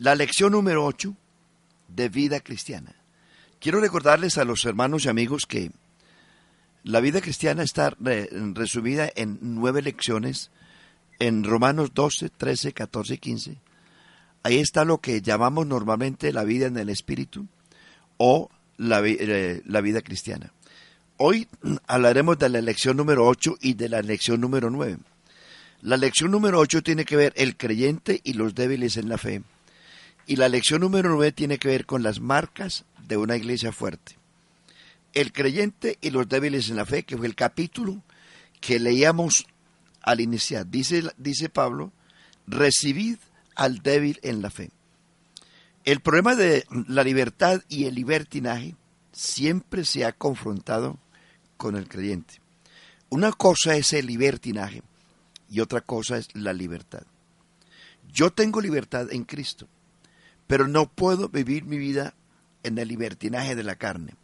La lección número 8 de vida cristiana. Quiero recordarles a los hermanos y amigos que la vida cristiana está resumida en nueve lecciones en Romanos 12, 13, 14 y 15. Ahí está lo que llamamos normalmente la vida en el Espíritu o la, eh, vida cristiana. Hoy hablaremos de la lección número 8 y de la lección número 9. La lección número 8 tiene que ver el creyente y los débiles en la fe. Y la lección número 9 tiene que ver con las marcas de una iglesia fuerte. El creyente y los débiles en la fe, que fue el capítulo que leíamos al iniciar. Dice, dice Pablo, recibid al débil en la fe. El problema de la libertad y el libertinaje siempre se ha confrontado con el creyente. Una cosa es el libertinaje y otra cosa es la libertad. Yo tengo libertad en Cristo, pero no puedo vivir mi vida en el libertinaje de la carne.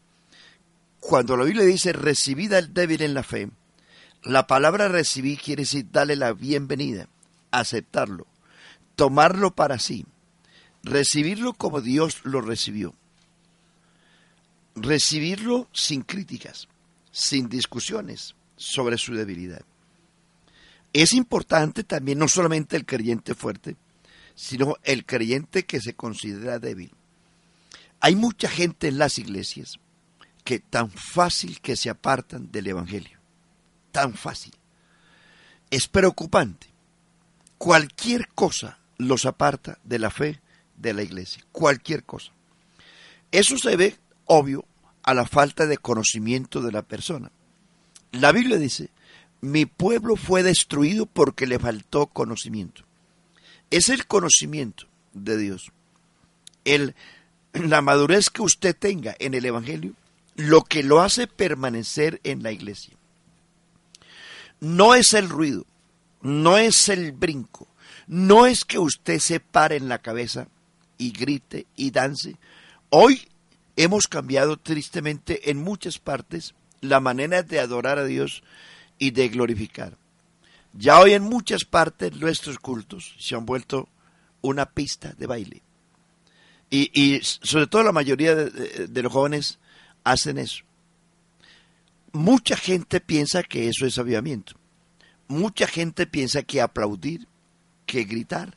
Cuando la Biblia dice recibid al débil en la fe, la palabra recibir quiere decir darle la bienvenida, aceptarlo, tomarlo para sí, recibirlo como Dios lo recibió, recibirlo sin críticas, sin discusiones sobre su debilidad. Es importante también no solamente el creyente fuerte, sino el creyente que se considera débil. Hay mucha gente en las iglesias que tan fácil que se apartan del Evangelio. Tan fácil. Es preocupante. Cualquier cosa los aparta de la fe de la iglesia. Cualquier cosa. Eso se ve, obvio, a la falta de conocimiento de la persona. La Biblia dice, mi pueblo fue destruido porque le faltó conocimiento. Es el conocimiento de Dios. El, la madurez que usted tenga en el Evangelio, lo que lo hace permanecer en la iglesia. No es el ruido, no es el brinco, no es que usted se pare en la cabeza y grite y dance. Hoy hemos cambiado tristemente en muchas partes la manera de adorar a Dios y de glorificar. Ya hoy en muchas partes nuestros cultos se han vuelto una pista de baile. Y, sobre todo la mayoría de, los jóvenes hacen eso. Mucha gente piensa que eso es avivamiento. Mucha gente piensa que aplaudir, que gritar,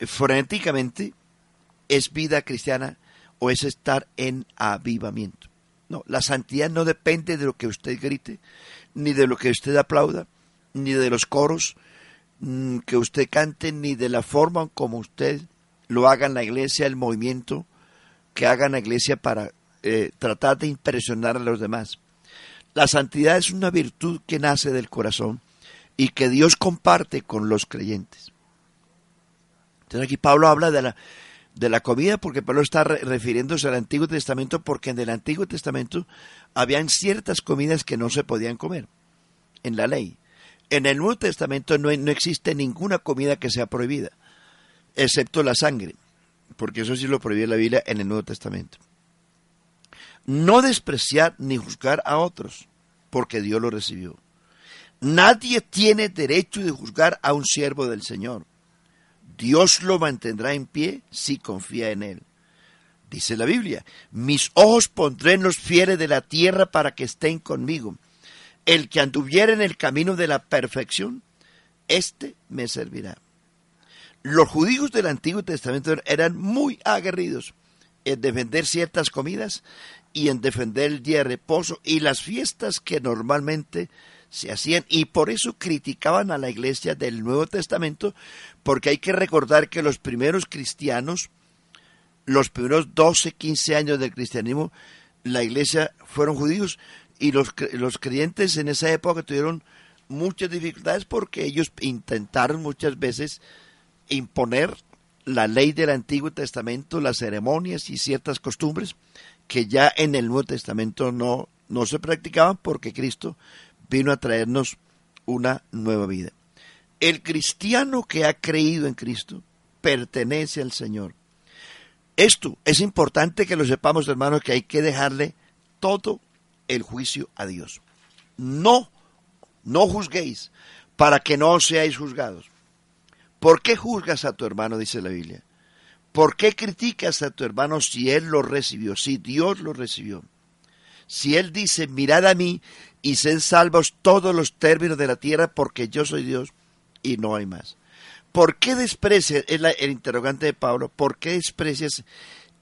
frenéticamente es vida cristiana o es estar en avivamiento. No, la santidad no depende de lo que usted grite, ni de lo que usted aplauda, ni de los coros mm, que usted cante, ni de la forma como usted lo haga en la iglesia, el movimiento que haga en la iglesia para eh, tratar de impresionar a los demás. La santidad es una virtud que nace del corazón y que Dios comparte con los creyentes. Entonces aquí Pablo habla de la de la comida, porque Pablo está refiriéndose al Antiguo Testamento, porque en el Antiguo Testamento habían ciertas comidas que no se podían comer en la ley. En el Nuevo Testamento no, no existe ninguna comida que sea prohibida, excepto la sangre, porque eso sí lo prohíbe la Biblia en el Nuevo Testamento. No despreciar ni juzgar a otros, porque Dios lo recibió. Nadie tiene derecho de juzgar a un siervo del Señor Dios lo mantendrá en pie si confía en él. Dice la Biblia, mis ojos pondré en los fieles de la tierra para que estén conmigo. El que anduviera en el camino de la perfección, éste me servirá. Los judíos del Antiguo Testamento eran muy aguerridos en defender ciertas comidas y en defender el día de reposo y las fiestas que normalmente se hacían y por eso criticaban a la iglesia del Nuevo Testamento, porque hay que recordar que los primeros cristianos, los primeros 12, 15 años del cristianismo, la iglesia fueron judíos y los, los creyentes en esa época tuvieron muchas dificultades porque ellos intentaron muchas veces imponer la ley del Antiguo Testamento, las ceremonias y ciertas costumbres que ya en el Nuevo Testamento no, no se practicaban porque Cristo vino a traernos una nueva vida. El cristiano que ha creído en Cristo pertenece al Señor. Esto es importante que lo sepamos, hermanos, que hay que dejarle todo el juicio a Dios. No, no juzguéis para que no seáis juzgados. ¿Por qué juzgas a tu hermano? dice la Biblia. ¿Por qué criticas a tu hermano si él lo recibió, si Dios lo recibió? Si él dice, mirad a mí y sed salvos todos los términos de la tierra porque yo soy Dios y no hay más. ¿Por qué desprecias, es el interrogante de Pablo, ¿por qué desprecias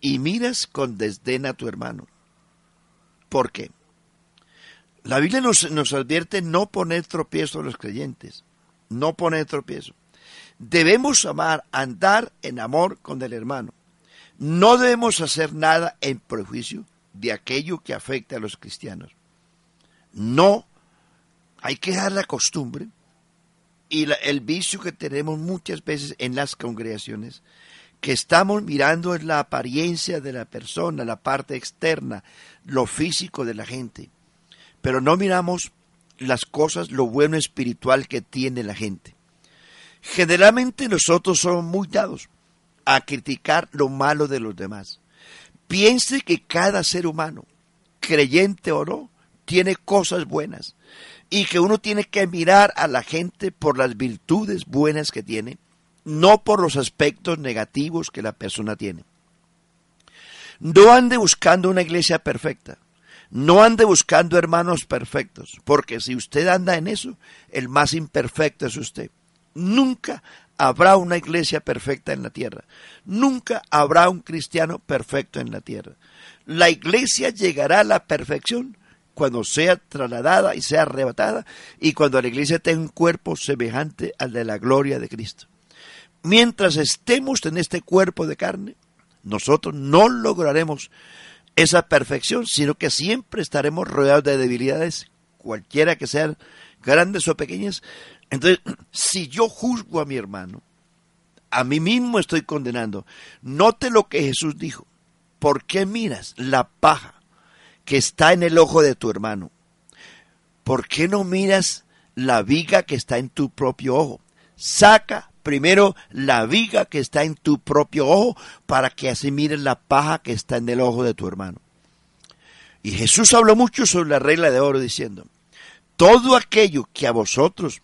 y miras con desdén a tu hermano? ¿Por qué? La Biblia nos, nos advierte no poner tropiezo a los creyentes, no poner tropiezo. Debemos amar, andar en amor con el hermano. No debemos hacer nada en prejuicio de aquello que afecta a los cristianos. No, hay que dar la costumbre y el vicio que tenemos muchas veces en las congregaciones, que estamos mirando en la apariencia de la persona, la parte externa, lo físico de la gente, pero no miramos las cosas, lo bueno espiritual que tiene la gente. Generalmente nosotros somos muy dados a criticar lo malo de los demás. Piense que cada ser humano, creyente o no, tiene cosas buenas y que uno tiene que mirar a la gente por las virtudes buenas que tiene, no por los aspectos negativos que la persona tiene. No ande buscando una iglesia perfecta, no ande buscando hermanos perfectos, porque si usted anda en eso, el más imperfecto es usted. Nunca habrá una iglesia perfecta en la tierra. Nunca habrá un cristiano perfecto en la tierra. La iglesia llegará a la perfección cuando sea trasladada y sea arrebatada y cuando la iglesia tenga un cuerpo semejante al de la gloria de Cristo. Mientras estemos en este cuerpo de carne, nosotros no lograremos esa perfección, sino que siempre estaremos rodeados de debilidades, cualquiera que sean grandes o pequeñas, entonces, si yo juzgo a mi hermano, a mí mismo estoy condenando. Note lo que Jesús dijo. ¿Por qué miras la paja que está en el ojo de tu hermano? ¿Por qué no miras la viga que está en tu propio ojo? Saca primero la viga que está en tu propio ojo para que así mires la paja que está en el ojo de tu hermano. Y Jesús habló mucho sobre la regla de oro diciendo, todo aquello que a vosotros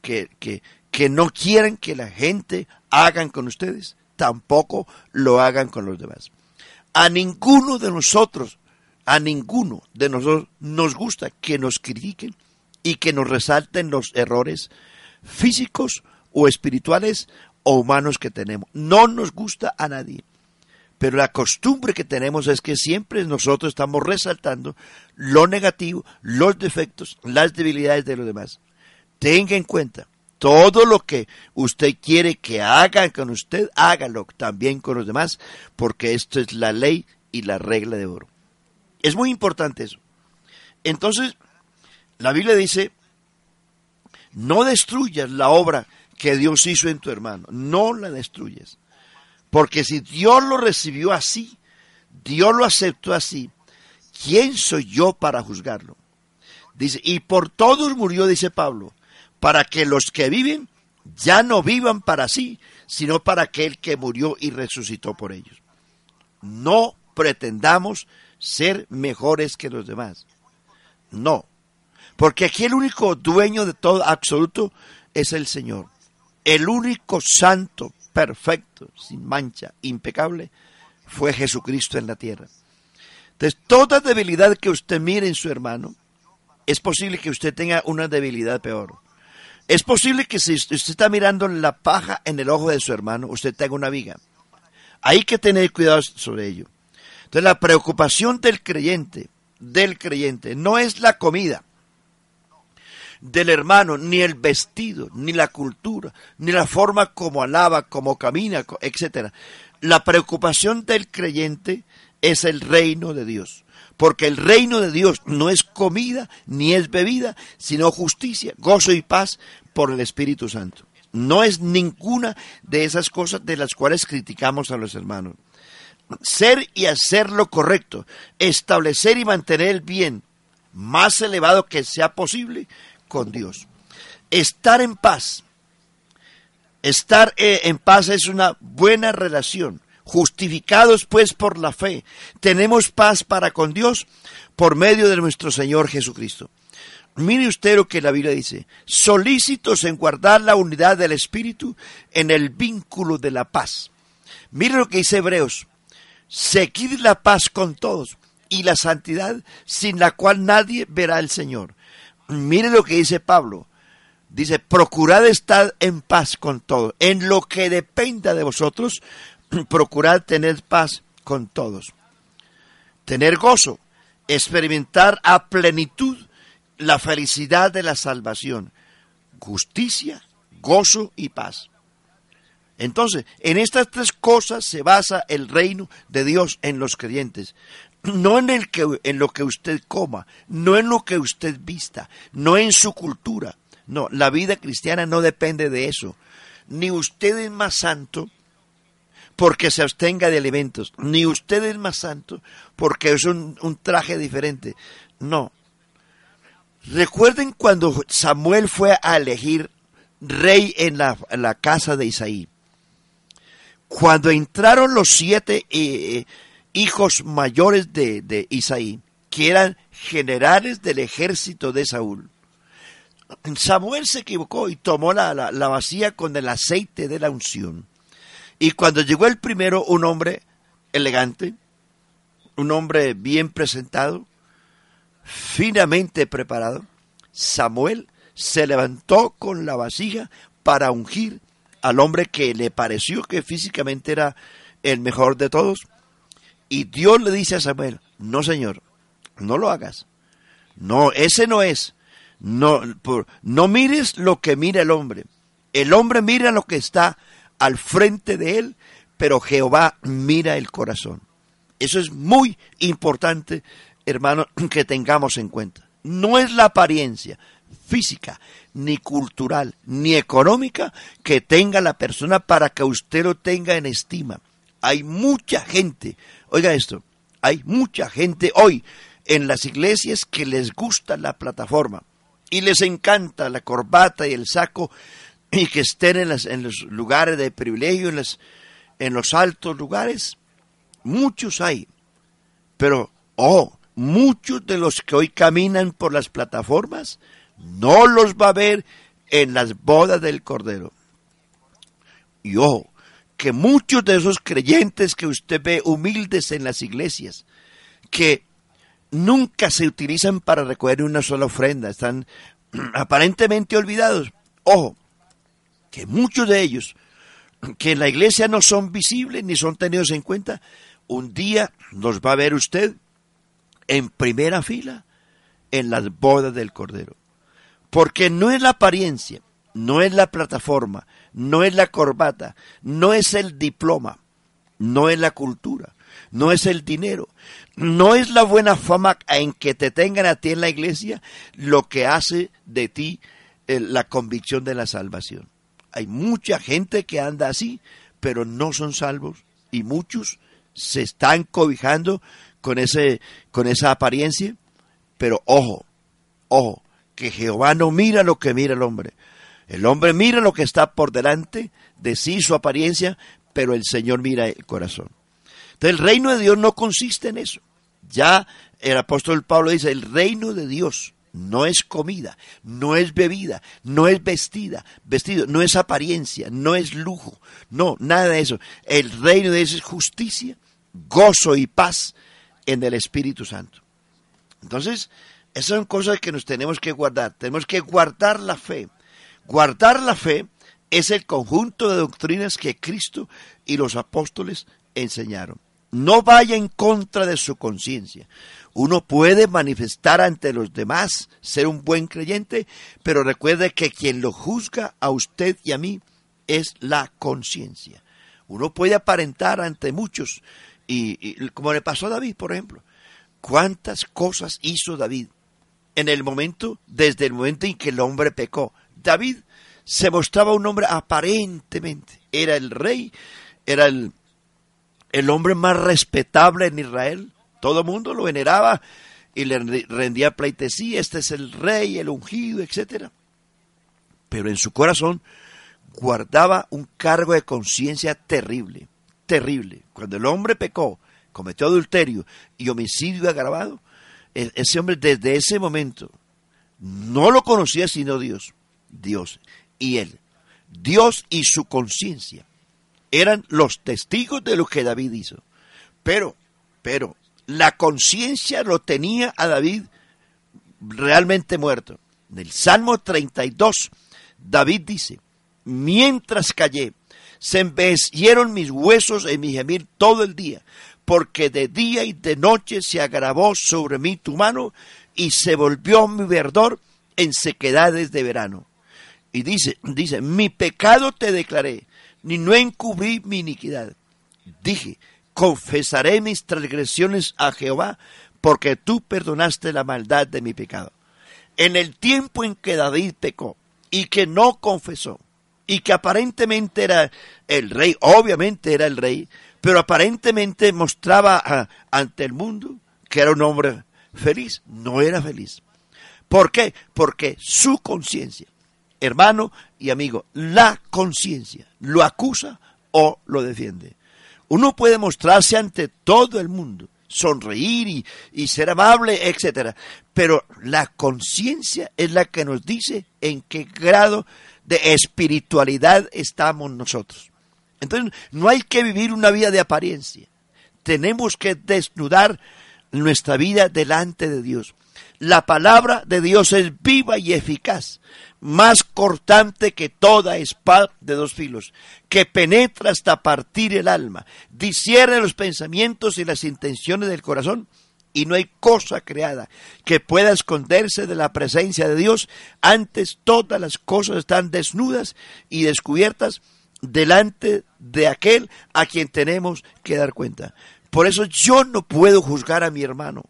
que, que, que no quieren que la gente hagan con ustedes, tampoco lo hagan con los demás. A ninguno de nosotros, a ninguno de nosotros nos gusta que nos critiquen y que nos resalten los errores físicos o espirituales o humanos que tenemos. No nos gusta a nadie. Pero la costumbre que tenemos es que siempre nosotros estamos resaltando lo negativo, los defectos, las debilidades de los demás tenga en cuenta, todo lo que usted quiere que hagan con usted, hágalo también con los demás, porque esto es la ley y la regla de oro. Es muy importante eso. Entonces, la Biblia dice, no destruyas la obra que Dios hizo en tu hermano, no la destruyas. Porque si Dios lo recibió así, Dios lo aceptó así, ¿quién soy yo para juzgarlo? Dice, y por todos murió, dice Pablo, para que los que viven ya no vivan para sí, sino para aquel que murió y resucitó por ellos. No pretendamos ser mejores que los demás. No, porque aquí el único dueño de todo absoluto es el Señor. El único santo, perfecto, sin mancha, impecable, fue Jesucristo en la tierra. Entonces, toda debilidad que usted mire en su hermano, es posible que usted tenga una debilidad peor. Es posible que si usted está mirando la paja en el ojo de su hermano, usted tenga una viga. Hay que tener cuidado sobre ello. Entonces la preocupación del creyente, del creyente, no es la comida del hermano, ni el vestido, ni la cultura, ni la forma como alaba, como camina, etc. La preocupación del creyente es el reino de Dios porque el reino de Dios no es comida ni es bebida, sino justicia, gozo y paz por el Espíritu Santo. No es ninguna de esas cosas de las cuales criticamos a los hermanos. Ser y hacer lo correcto, establecer y mantener el bien más elevado que sea posible con Dios. Estar en paz. Estar eh, en paz es una buena relación Justificados pues por la fe, tenemos paz para con Dios por medio de nuestro Señor Jesucristo. Mire usted lo que la Biblia dice, solícitos en guardar la unidad del Espíritu en el vínculo de la paz. Mire lo que dice Hebreos. Seguid la paz con todos y la santidad sin la cual nadie verá al Señor. Mire lo que dice Pablo. Dice, procurad estar en paz con todos. En lo que dependa de vosotros, procurad tener paz con todos. Tener gozo, experimentar a plenitud la felicidad de la salvación, justicia, gozo y paz. Entonces, en estas tres cosas se basa el reino de Dios en los creyentes. No en, el que, en lo que usted coma, no en lo que usted vista, no en su cultura. No, la vida cristiana no depende de eso. Ni usted es más santo porque se abstenga de alimentos, ni usted es más santo porque es un, traje diferente. No. Recuerden cuando Samuel fue a elegir rey en la, casa de Isaí. Cuando entraron los siete eh, hijos mayores de, Isaí, que eran generales del ejército de Saúl, Samuel se equivocó y tomó la, la, vacía con el aceite de la unción. Y cuando llegó el primero, un hombre elegante, un hombre bien presentado, finamente preparado, Samuel se levantó con la vasija para ungir al hombre que le pareció que físicamente era el mejor de todos. Y Dios le dice a Samuel, no señor, no lo hagas. No, ese no es. No, no mires lo que mira el hombre. El hombre mira lo que está al frente de él, pero Jehová mira el corazón. Eso es muy importante, hermano, que tengamos en cuenta. No es la apariencia física, ni cultural, ni económica que tenga la persona para que usted lo tenga en estima. Hay mucha gente, oiga esto, hay mucha gente hoy en las iglesias que les gusta la plataforma y les encanta la corbata y el saco y que estén en, en los lugares de privilegio, en, en los altos lugares. Muchos hay, pero, oh, muchos de los que hoy caminan por las plataformas no los va a ver en las bodas del Cordero. Y ojo, que muchos de esos creyentes que usted ve humildes en las iglesias, que nunca se utilizan para recoger una sola ofrenda, están aparentemente olvidados. Ojo, que muchos de ellos, que en la iglesia no son visibles ni son tenidos en cuenta, un día los va a ver usted en primera fila en las bodas del Cordero. Porque no es la apariencia, no es la plataforma, no es la corbata, no es el diploma, no es la cultura, no es el dinero, no es la buena fama en que te tengan a ti en la iglesia lo que hace de ti eh, la convicción de la salvación. Hay mucha gente que anda así, pero no son salvos y muchos se están cobijando con ese con esa apariencia, pero ojo, ojo, que Jehová no mira lo que mira el hombre. El hombre mira lo que está por delante de sí, su apariencia, pero el Señor mira el corazón. Entonces el reino de Dios no consiste en eso. Ya el apóstol Pablo dice, el reino de Dios no es comida, no es bebida, no es vestida, vestido, no es apariencia, no es lujo, no, nada de eso. El reino de Dios es justicia, gozo y paz en el Espíritu Santo. Entonces, esas son cosas que nos tenemos que guardar. Tenemos que guardar la fe. Guardar la fe es el conjunto de doctrinas que Cristo y los apóstoles enseñaron. No vaya en contra de su conciencia. Uno puede manifestar ante los demás ser un buen creyente, pero recuerde que quien lo juzga a usted y a mí es la conciencia. Uno puede aparentar ante muchos, y, como le pasó a David, por ejemplo. ¿Cuántas cosas hizo David? en el momento, desde el momento en que el hombre pecó. David se mostraba un hombre aparentemente, era el rey, era el, el hombre más respetable en Israel, todo el mundo lo veneraba y le rendía pleitesía, este es el rey, el ungido, etc. Pero en su corazón guardaba un cargo de conciencia terrible, terrible. Cuando el hombre pecó, cometió adulterio y homicidio agravado, e-, ese hombre desde ese momento no lo conocía sino Dios, Dios y él, Dios y su conciencia. eran los testigos de lo que David hizo. Pero, pero, la conciencia lo tenía a David realmente muerto. En el Salmo 32, David dice, mientras callé, se envejecieron mis huesos en mi gemir todo el día, porque de día y de noche se agravó sobre mí tu mano y se volvió mi verdor en sequedades de verano. Y dice, dice, mi pecado te declaré, ni no encubrí mi iniquidad. Dije, confesaré mis transgresiones a Jehová, porque tú perdonaste la maldad de mi pecado. En el tiempo en que David pecó y que no confesó, y que aparentemente era el rey, obviamente era el rey, pero aparentemente mostraba ah, ante el mundo que era un hombre feliz, no era feliz. ¿Por qué? Porque su conciencia, hermano y amigo, la conciencia lo acusa o lo defiende. Uno puede mostrarse ante todo el mundo, sonreír y, ser amable, etcétera, pero la conciencia es la que nos dice en qué grado de espiritualidad estamos nosotros. Entonces, no hay que vivir una vida de apariencia. Tenemos que desnudar nuestra vida delante de Dios. La palabra de Dios es viva y eficaz, más cortante que toda espada de dos filos, que penetra hasta partir el alma, discierne los pensamientos y las intenciones del corazón, y no hay cosa creada que pueda esconderse de la presencia de Dios. Antes todas las cosas están desnudas y descubiertas delante de aquel a quien tenemos que dar cuenta. Por eso yo no puedo juzgar a mi hermano.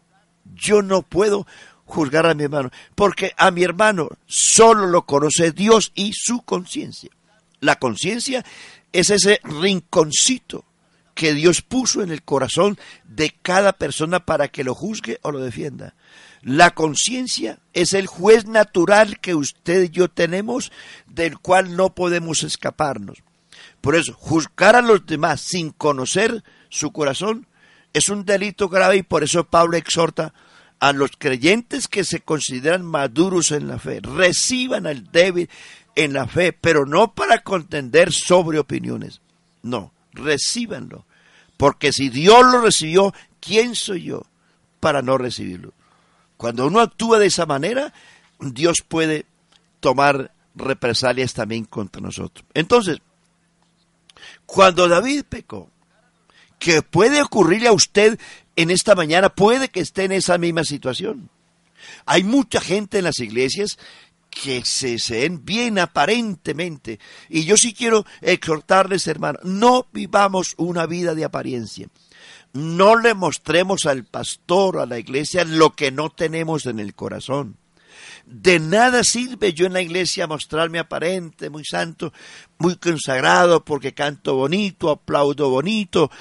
Yo no puedo juzgar a mi hermano, porque a mi hermano solo lo conoce Dios y su conciencia. La conciencia es ese rinconcito que Dios puso en el corazón de cada persona para que lo juzgue o lo defienda. La conciencia es el juez natural que usted y yo tenemos, del cual no podemos escaparnos. Por eso, juzgar a los demás sin conocer su corazón es un delito grave y por eso Pablo exhorta a los creyentes que se consideran maduros en la fe, reciban al débil en la fe, pero no para contender sobre opiniones. No, recíbanlo. Porque si Dios lo recibió, ¿quién soy yo para no recibirlo? Cuando uno actúa de esa manera, Dios puede tomar represalias también contra nosotros. Entonces, cuando David pecó, que puede ocurrirle a usted en esta mañana, puede que esté en esa misma situación. Hay mucha gente en las iglesias que se, ven bien aparentemente. Y yo sí quiero exhortarles, hermano, no vivamos una vida de apariencia. No le mostremos al pastor, a la iglesia, lo que no tenemos en el corazón. De nada sirve yo en la iglesia mostrarme aparente, muy santo, muy consagrado, porque canto bonito, aplaudo bonito,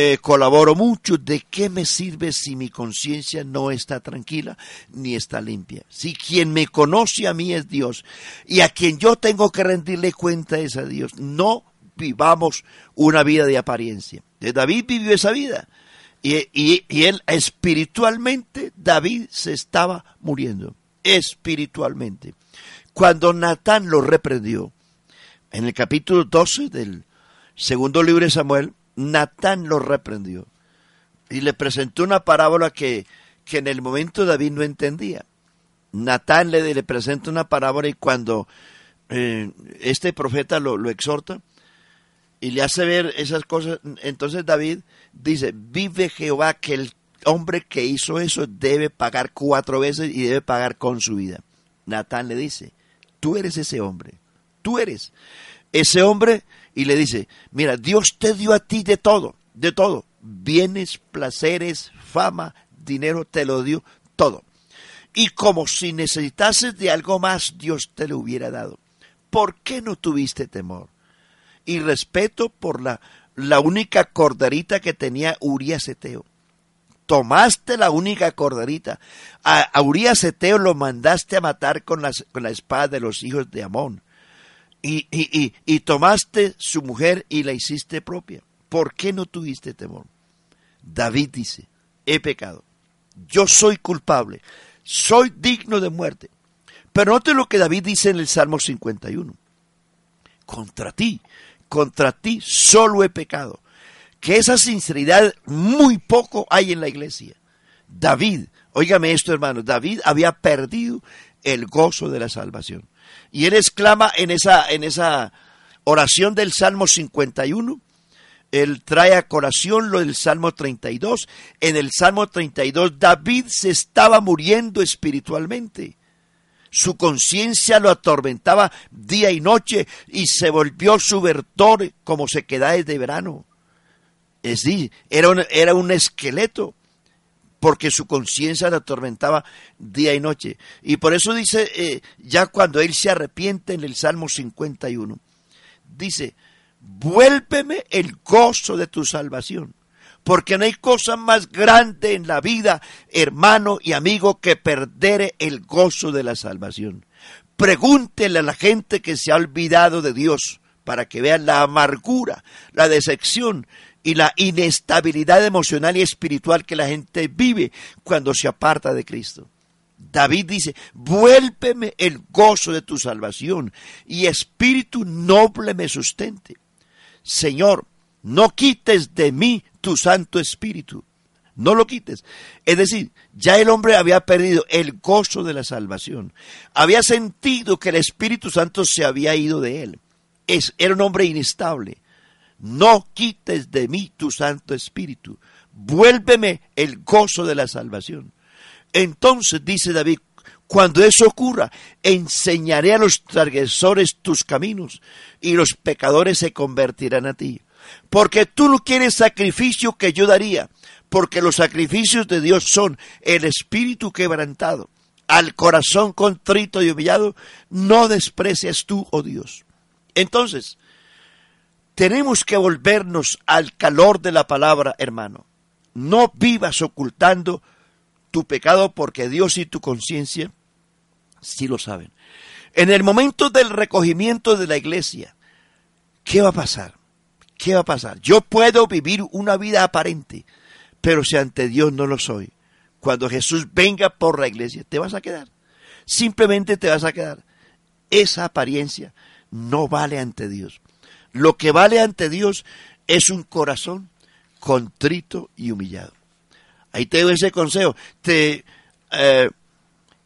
eh, colaboro mucho, ¿de qué me sirve si mi conciencia no está tranquila ni está limpia? Si quien me conoce a mí es Dios y a quien yo tengo que rendirle cuenta es a Dios, no vivamos una vida de apariencia. David vivió esa vida y, y él espiritualmente, David se estaba muriendo, espiritualmente. Cuando Natán lo reprendió, en el capítulo 12 del segundo libro de Samuel, Natán lo reprendió y le presentó una parábola que, que en el momento David no entendía. Natán le, le presenta una parábola y cuando eh, este profeta lo, lo exhorta y le hace ver esas cosas, entonces David dice, vive Jehová que el hombre que hizo eso debe pagar cuatro veces y debe pagar con su vida. Natán le dice, tú eres ese hombre, tú eres ese hombre y le dice, mira, Dios te dio a ti de todo, de todo, bienes, placeres, fama, dinero, te lo dio todo. Y como si necesitases de algo más, Dios te lo hubiera dado. ¿Por qué no tuviste temor? Y respeto por la, la única corderita que tenía Urias Eteo. Tomaste la única corderita. A, Urias Eteo lo mandaste a matar con, con la espada de los hijos de Amón y, y, y, tomaste su mujer y la hiciste propia. ¿Por qué no tuviste temor? David dice, he pecado, yo soy culpable, soy digno de muerte. Pero note lo que David dice en el Salmo 51. Contra ti, contra ti solo he pecado. Que esa sinceridad muy poco hay en la iglesia. David, óigame esto hermano, David había perdido el gozo de la salvación. Y él exclama en esa, en esa oración del Salmo 51, él trae a colación lo del Salmo 32. En el Salmo 32 David se estaba muriendo espiritualmente. Su conciencia lo atormentaba día y noche y se volvió subvertor como se queda desde verano. Es decir, era un, era un esqueleto porque su conciencia lo atormentaba día y noche. Y por eso dice, eh, ya cuando él se arrepiente en el Salmo 51, dice, vuélveme el gozo de tu salvación. Porque no hay cosa más grande en la vida, hermano y amigo, que perder el gozo de la salvación. Pregúntele a la gente que se ha olvidado de Dios para que vean la amargura, la decepción y la inestabilidad emocional y espiritual que la gente vive cuando se aparta de Cristo. David dice, vuélveme el gozo de tu salvación y espíritu noble me sustente. Señor, no quites de mí tu Santo Espíritu. No lo quites. Es decir, ya el hombre había perdido el gozo de la salvación. Había sentido que el Espíritu Santo se había ido de él. Es, era un hombre inestable. No quites de mí tu Santo Espíritu. Vuélveme el gozo de la salvación. Entonces, dice David, cuando eso ocurra, enseñaré a los transgresores tus caminos y los pecadores se convertirán a ti. Porque tú no quieres sacrificio que yo daría, porque los sacrificios de Dios son el espíritu quebrantado. Al corazón contrito y humillado, no desprecias tú, oh Dios. Entonces, tenemos que volvernos al calor de la palabra, hermano. No vivas ocultando tu pecado porque Dios y tu conciencia sí lo saben. En el momento del recogimiento de la iglesia, ¿qué va a pasar? ¿Qué va a pasar? Yo puedo vivir una vida aparente, pero si ante Dios no lo soy, cuando Jesús venga por la iglesia, te vas a quedar. Simplemente te vas a quedar. Esa apariencia no vale ante Dios. Lo que vale ante Dios es un corazón contrito y humillado. Ahí te doy ese consejo. Te eh,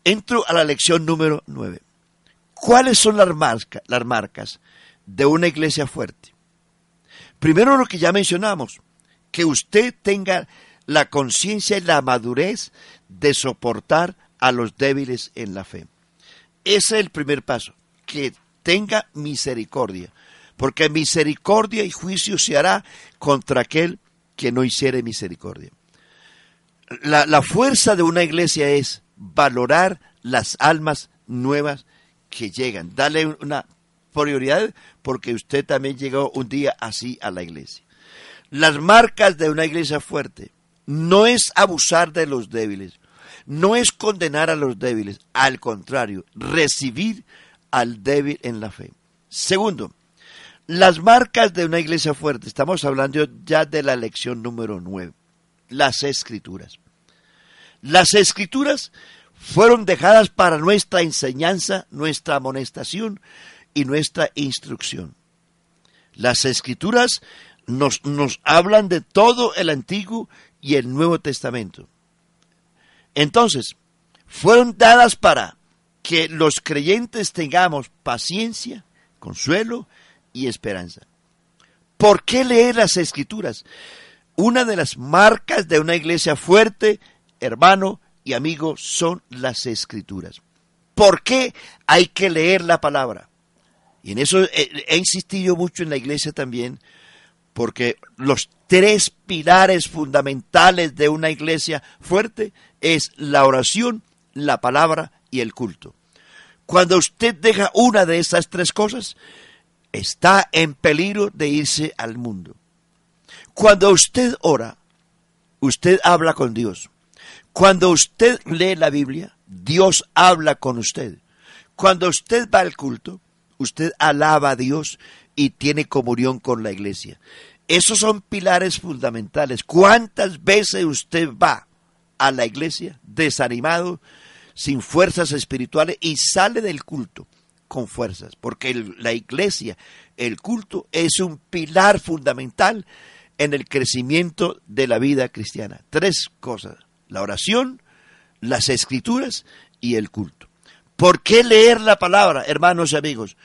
entro a la lección número 9. ¿Cuáles son las, las marcas de una iglesia fuerte? Primero lo que ya mencionamos, que usted tenga la conciencia y la madurez de soportar a los débiles en la fe. Ese es el primer paso, que tenga misericordia, porque misericordia y juicio se hará contra aquel que no hiciere misericordia. La, fuerza de una iglesia es valorar las almas nuevas que llegan, darle una prioridad porque usted también llegó un día así a la iglesia. Las marcas de una iglesia fuerte no es abusar de los débiles, no es condenar a los débiles, al contrario, recibir al débil en la fe. Segundo, las marcas de una iglesia fuerte, estamos hablando ya de la lección número nueve, las escrituras. Las escrituras fueron dejadas para nuestra enseñanza, nuestra amonestación y nuestra instrucción. Las escrituras nos, nos hablan de todo el Antiguo y el Nuevo Testamento. Entonces, fueron dadas para que los creyentes tengamos paciencia, consuelo y esperanza. ¿Por qué leer las escrituras? Una de las marcas de una iglesia fuerte, hermano y amigo, son las escrituras. ¿Por qué hay que leer la palabra? Y en eso he, insistido mucho en la iglesia también, porque los tres pilares fundamentales de una iglesia fuerte es la oración, la palabra y el culto. Cuando usted deja una de esas tres cosas, está en peligro de irse al mundo. Cuando usted ora, usted habla con Dios. Cuando usted lee la Biblia, Dios habla con usted. Cuando usted va al culto, usted alaba a Dios y tiene comunión con la iglesia. Esos son pilares fundamentales. ¿Cuántas veces usted va a la iglesia desanimado, sin fuerzas espirituales y sale del culto con fuerzas, porque la iglesia, el culto, es un pilar fundamental en el crecimiento de la vida cristiana. Tres cosas, la oración, las escrituras y el culto. ¿Por qué leer la palabra, hermanos y amigos?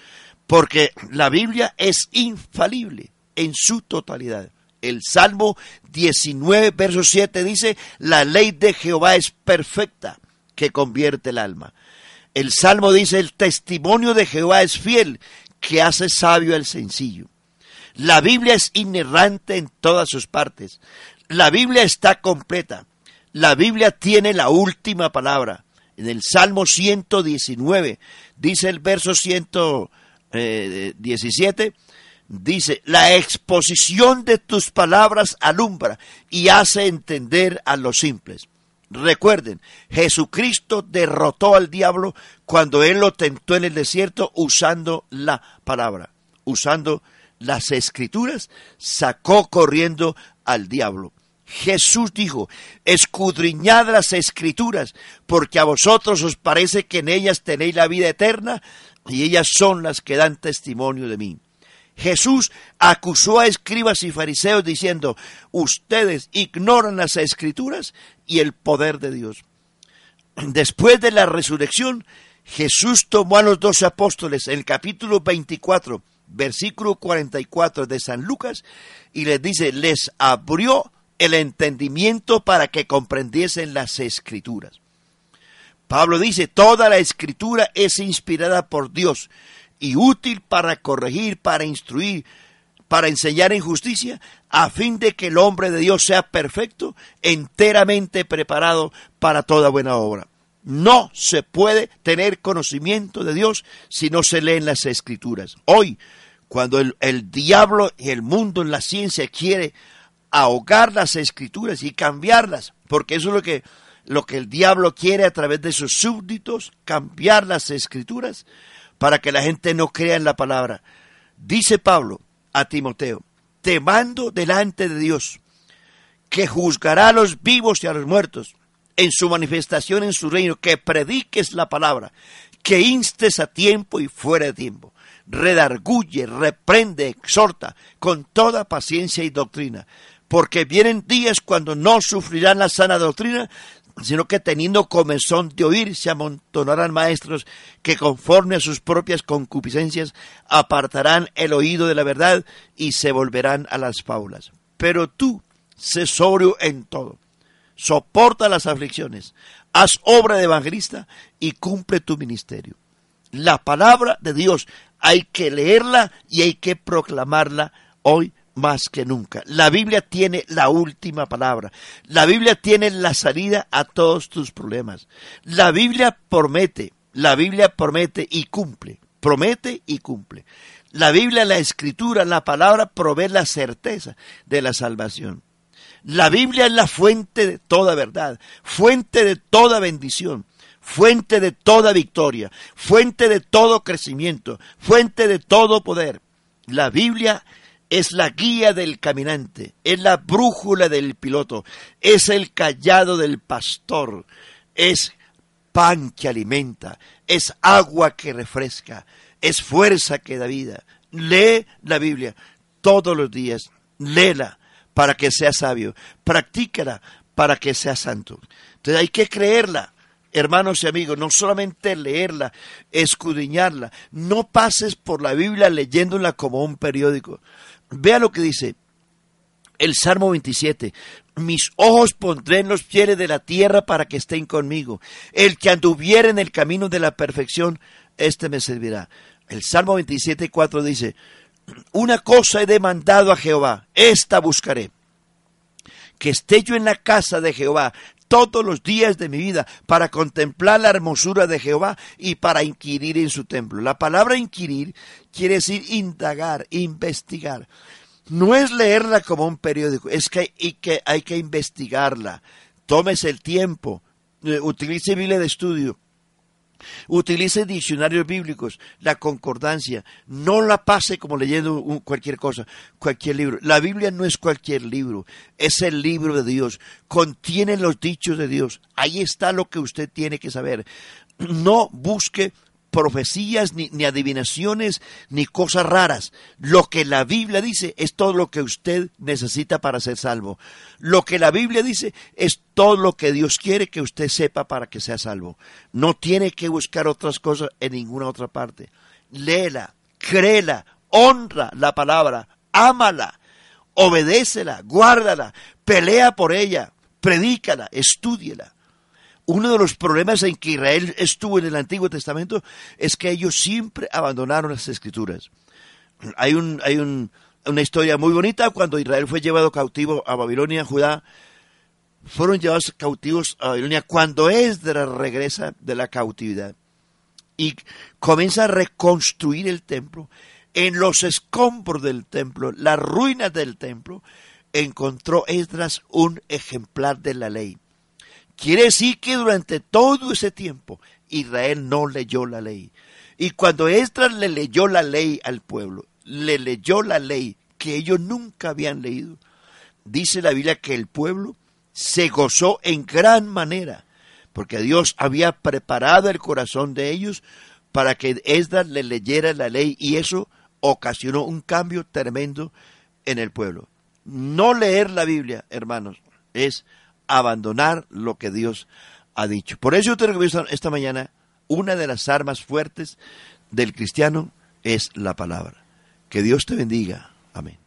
Porque la Biblia es infalible en su totalidad. El Salmo 19, verso 7 dice, la ley de Jehová es perfecta, que convierte el alma. El Salmo dice, el testimonio de Jehová es fiel, que hace sabio al sencillo. La Biblia es inerrante en todas sus partes. La Biblia está completa. La Biblia tiene la última palabra. En el Salmo 119 dice el verso 117, dice, la exposición de tus palabras alumbra y hace entender a los simples. Recuerden, Jesucristo derrotó al diablo cuando él lo tentó en el desierto usando la palabra, usando las escrituras, sacó corriendo al diablo. Jesús dijo, escudriñad las escrituras, porque a vosotros os parece que en ellas tenéis la vida eterna, y ellas son las que dan testimonio de mí. Jesús acusó a escribas y fariseos diciendo, ustedes ignoran las escrituras y el poder de Dios. Después de la resurrección, Jesús tomó a los doce apóstoles en el capítulo 24, versículo 44 de San Lucas, y les dice, les abrió el entendimiento para que comprendiesen las escrituras. Pablo dice, toda la escritura es inspirada por Dios y útil para corregir, para instruir, para enseñar en justicia, a fin de que el hombre de Dios sea perfecto, enteramente preparado para toda buena obra. No se puede tener conocimiento de Dios si no se leen las escrituras. Hoy, cuando el, el diablo y el mundo en la ciencia quiere ahogar las escrituras y cambiarlas, porque eso es lo que, lo que el diablo quiere a través de sus súbditos, cambiar las escrituras para que la gente no crea en la palabra. Dice Pablo a Timoteo, te mando delante de Dios, que juzgará a los vivos y a los muertos en su manifestación en su reino, que prediques la palabra, que instes a tiempo y fuera de tiempo, redarguye, reprende, exhorta con toda paciencia y doctrina, porque vienen días cuando no sufrirán la sana doctrina, sino que teniendo comezón de oír se amontonarán maestros que conforme a sus propias concupiscencias apartarán el oído de la verdad y se volverán a las fábulas. Pero tú, sé sobrio en todo, soporta las aflicciones, haz obra de evangelista y cumple tu ministerio. La palabra de Dios hay que leerla y hay que proclamarla hoy más que nunca. La Biblia tiene la última palabra. La Biblia tiene la salida a todos tus problemas. La Biblia promete, la Biblia promete y cumple. Promete y cumple. La Biblia, la escritura, la palabra provee la certeza de la salvación. La Biblia es la fuente de toda verdad, fuente de toda bendición, fuente de toda victoria, fuente de todo crecimiento, fuente de todo poder. La Biblia es la guía del caminante, es la brújula del piloto, es el callado del pastor, es pan que alimenta, es agua que refresca, es fuerza que da vida. Lee la Biblia todos los días, léela para que sea sabio, practícala para que sea santo. Entonces hay que creerla, hermanos y amigos, no solamente leerla, escudriñarla, no pases por la Biblia leyéndola como un periódico. Vea lo que dice el Salmo 27. Mis ojos pondré en los fieles de la tierra para que estén conmigo. El que anduviere en el camino de la perfección, éste me servirá. El Salmo 27, 4 dice, una cosa he demandado a Jehová, esta buscaré. Que esté yo en la casa de Jehová todos los días de mi vida para contemplar la hermosura de Jehová y para inquirir en su templo. La palabra inquirir quiere decir indagar, investigar. No es leerla como un periódico, es que hay que, hay que investigarla. Tómese el tiempo, eh, utilice Biblia de estudio, Utilice diccionarios bíblicos, la concordancia. No la pase como leyendo cualquier cosa, cualquier libro. La Biblia no es cualquier libro, es el libro de Dios. Contiene los dichos de Dios. Ahí está lo que usted tiene que saber. No busque profecías, ni, ni, adivinaciones, ni cosas raras. Lo que la Biblia dice es todo lo que usted necesita para ser salvo. Lo que la Biblia dice es todo lo que Dios quiere que usted sepa para que sea salvo. No tiene que buscar otras cosas en ninguna otra parte. Léela, créela, honra la palabra, ámala, obedécela, guárdala, pelea por ella, predícala, estúdiela uno de los problemas en que Israel estuvo en el Antiguo Testamento es que ellos siempre abandonaron las escrituras. Hay, un, hay un, una historia muy bonita cuando Israel fue llevado cautivo a Babilonia, Judá, fueron llevados cautivos a Babilonia cuando Esdras regresa de la cautividad y comienza a reconstruir el templo. En los escombros del templo, las ruinas del templo, encontró Esdras un ejemplar de la ley Quiere decir que durante todo ese tiempo Israel no leyó la ley. Y cuando Esdras le leyó la ley al pueblo, le leyó la ley que ellos nunca habían leído, dice la Biblia que el pueblo se gozó en gran manera, porque Dios había preparado el corazón de ellos para que Esdras le leyera la ley y eso ocasionó un cambio tremendo en el pueblo. No leer la Biblia, hermanos, es abandonar lo que Dios ha dicho. Por eso yo te recomiendo esta mañana, una de las armas fuertes del cristiano es la palabra. Que Dios te bendiga. Amén.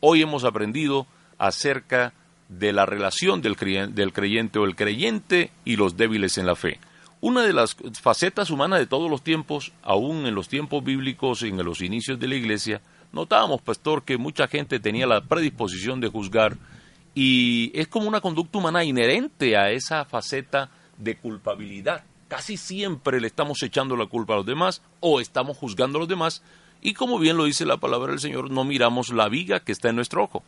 Hoy hemos aprendido acerca de la relación del creyente, o el creyente y los débiles en la fe. Una de las facetas humanas de todos los tiempos, aún en los tiempos bíblicos, en los inicios de la iglesia, notábamos, pastor, que mucha gente tenía la predisposición de juzgar y es como una conducta humana inherente a esa faceta de culpabilidad. Casi siempre le estamos echando la culpa a los demás o estamos juzgando a los demás y como bien lo dice la palabra del Señor, no miramos la viga que está en nuestro ojo.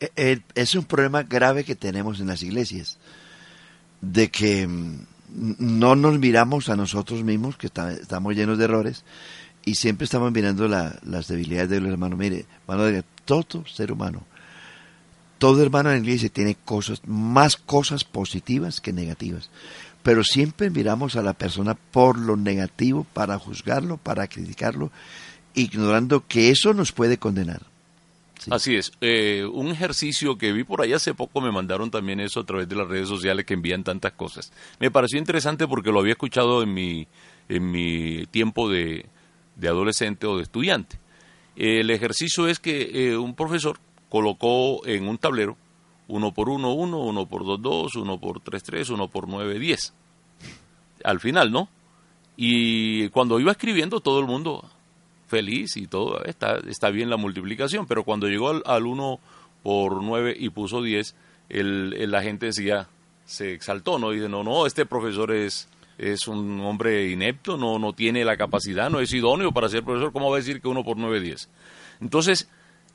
Eh, es un problema grave que tenemos en las iglesias, de que mm, no nos miramos a nosotros mismos, que estamos llenos de errores, y siempre estamos mirando las debilidades de los hermanos. Mire, hermano, todo ser humano todo hermano en la iglesia tiene cosas, más cosas positivas que negativas. Pero siempre miramos a la persona por lo negativo para juzgarlo, para criticarlo, ignorando que eso nos puede condenar. Así es. Eh, un ejercicio que vi por ahí hace poco, me mandaron también eso a través de las redes sociales que envían tantas cosas. Me pareció interesante porque lo había escuchado en mi, en mi tiempo de, adolescente o de estudiante. el ejercicio es que eh, un profesor colocó en un tablero uno por uno, uno, uno por dos, dos, uno por tres, tres, uno por nueve, diez. Al final, ¿no? Y cuando iba escribiendo todo el mundo feliz y todo, está, está bien la multiplicación, pero cuando llegó al, uno por nueve y puso diez, el, la gente decía, se exaltó, ¿no? Dice, no, no, este profesor es, es un hombre inepto, no, no tiene la capacidad, no es idóneo para ser profesor, ¿cómo va a decir que uno por nueve, diez? Entonces,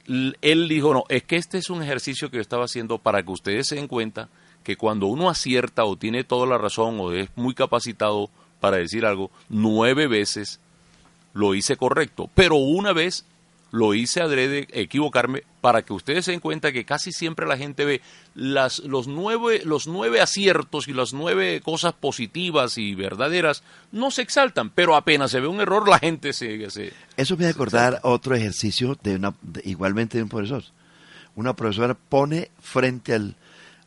él dijo, no, es que este es un ejercicio que yo estaba haciendo para que ustedes se den cuenta que cuando uno acierta o tiene toda la razón o es muy capacitado para decir algo, nueve veces lo hice correcto, pero una vez lo hice adrede equivocarme para que ustedes se den cuenta que casi siempre la gente ve las, los, nueve, los nueve aciertos y las nueve cosas positivas y verdaderas no se exaltan, pero apenas se ve un error la gente se... se Eso me a acordar otro ejercicio de una, igualmente de un profesor. Una profesora pone frente al,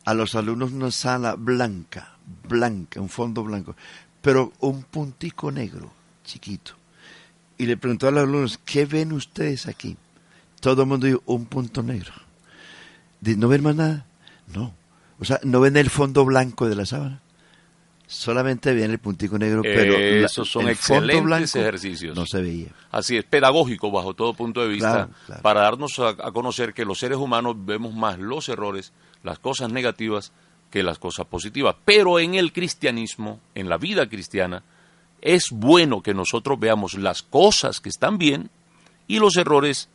a los alumnos una sala blanca, blanca, un fondo blanco, pero un puntico negro, chiquito y le preguntó a los alumnos, ¿qué ven ustedes aquí? Todo el mundo dijo, un punto negro. ¿No ven más nada? No. O sea, no ven el fondo blanco de la sábana. Solamente ven el puntico negro, pero esos son excelentes ejercicios. No se veía. Así es, pedagógico bajo todo punto de vista, para darnos a, a conocer que los seres humanos vemos más los errores, las cosas negativas, que las cosas positivas. Pero en el cristianismo, en la vida cristiana, es bueno que nosotros veamos las cosas que están bien y los errores,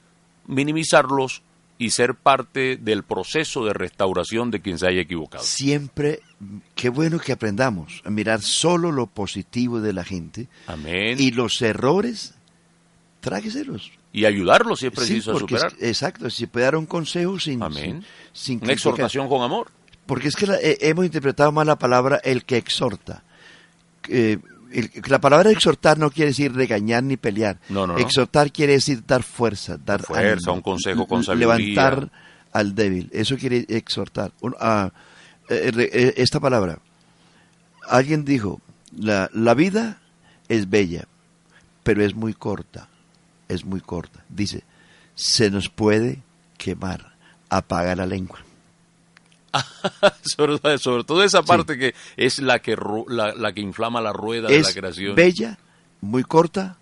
minimizarlos y ser parte del proceso de restauración de quien se haya equivocado. Siempre, qué bueno que aprendamos a mirar solo lo positivo de la gente. Amén. Y los errores, trágueselos. Y ayudarlos si es preciso a superar. Exacto, si puede dar un consejo sin... Amén. Sin, Una exhortación con amor. Porque es que eh, hemos interpretado mal la palabra el que exhorta. Eh, la palabra exhortar no quiere decir regañar ni pelear. No, no, no. Exhortar quiere decir dar fuerza, dar Fuerza, ánimo, un consejo con sabiduría. Levantar al débil. Eso quiere exhortar. Un- ah, eh, re- eh, esta palabra. Alguien dijo, la, la vida es bella, pero es muy corta. Es muy corta. Dice, se nos puede quemar, apagar la lengua. sobre, sobre todo esa parte que es la que la, la que inflama la rueda de la creación. bella, muy corta,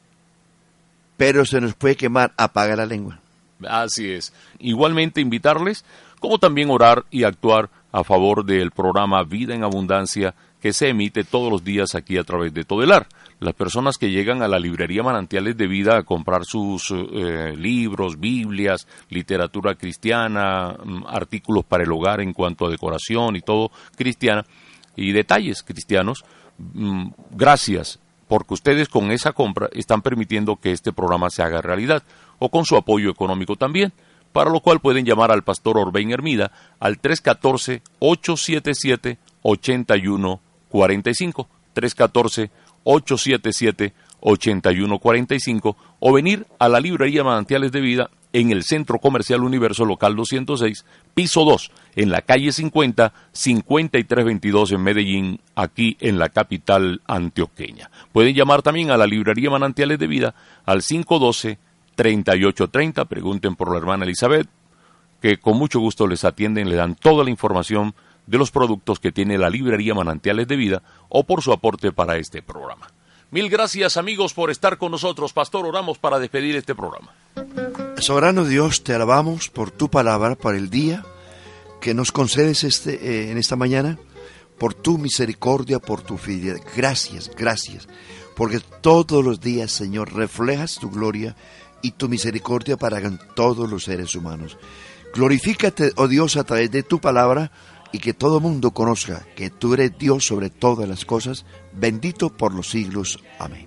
pero se nos puede quemar, apagar la lengua. Así es. Igualmente invitarles, como también orar y actuar a favor del programa Vida en Abundancia que se emite todos los días aquí a través de Todelar. Las personas que llegan a la librería Manantiales de Vida a comprar sus eh, libros, Biblias, literatura cristiana, mm, artículos para el hogar en cuanto a decoración y todo cristiana, y detalles cristianos, mm, gracias porque ustedes con esa compra están permitiendo que este programa se haga realidad o con su apoyo económico también, para lo cual pueden llamar al pastor Orbein Hermida al 314-877-8145, 314-877-8145 o venir a la librería Manantiales de Vida en el Centro Comercial Universo Local 206, piso 2, en la calle 50, 5322 en Medellín, aquí en la capital antioqueña. Pueden llamar también a la librería Manantiales de Vida al 512-3830, pregunten por la hermana Elizabeth, que con mucho gusto les atienden, le dan toda la información de los productos que tiene la librería Manantiales de Vida o por su aporte para este programa. Mil gracias amigos por estar con nosotros. Pastor, oramos para despedir este programa. Soberano Dios, te alabamos por tu palabra, por el día que nos concedes este, eh, en esta mañana, por tu misericordia, por tu fidelidad. Gracias, gracias, porque todos los días, Señor, reflejas tu gloria y tu misericordia para todos los seres humanos. Glorifícate, oh Dios, a través de tu palabra y que todo mundo conozca que tú eres Dios sobre todas las cosas, bendito por los siglos. Amén.